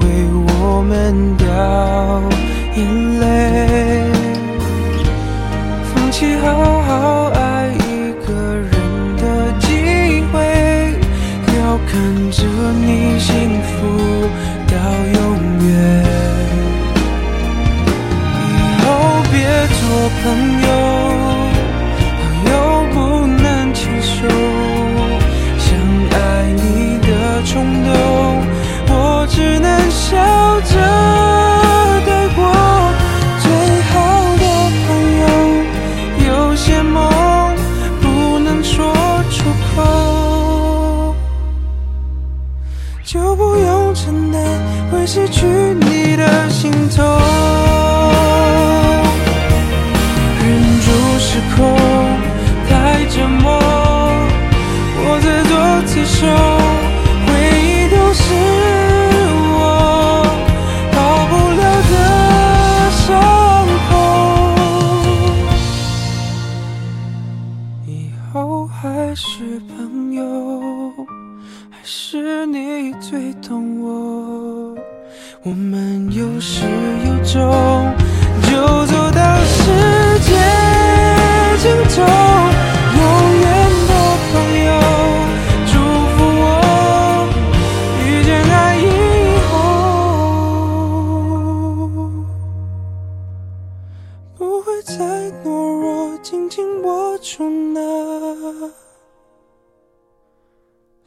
为我们掉眼泪。就不用承担会失去你的心痛。忍住失控，太折磨，我自作自受，回忆都是我好不了的伤口。以后还是朋友。是你最懂我，我们有始有终，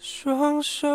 双手。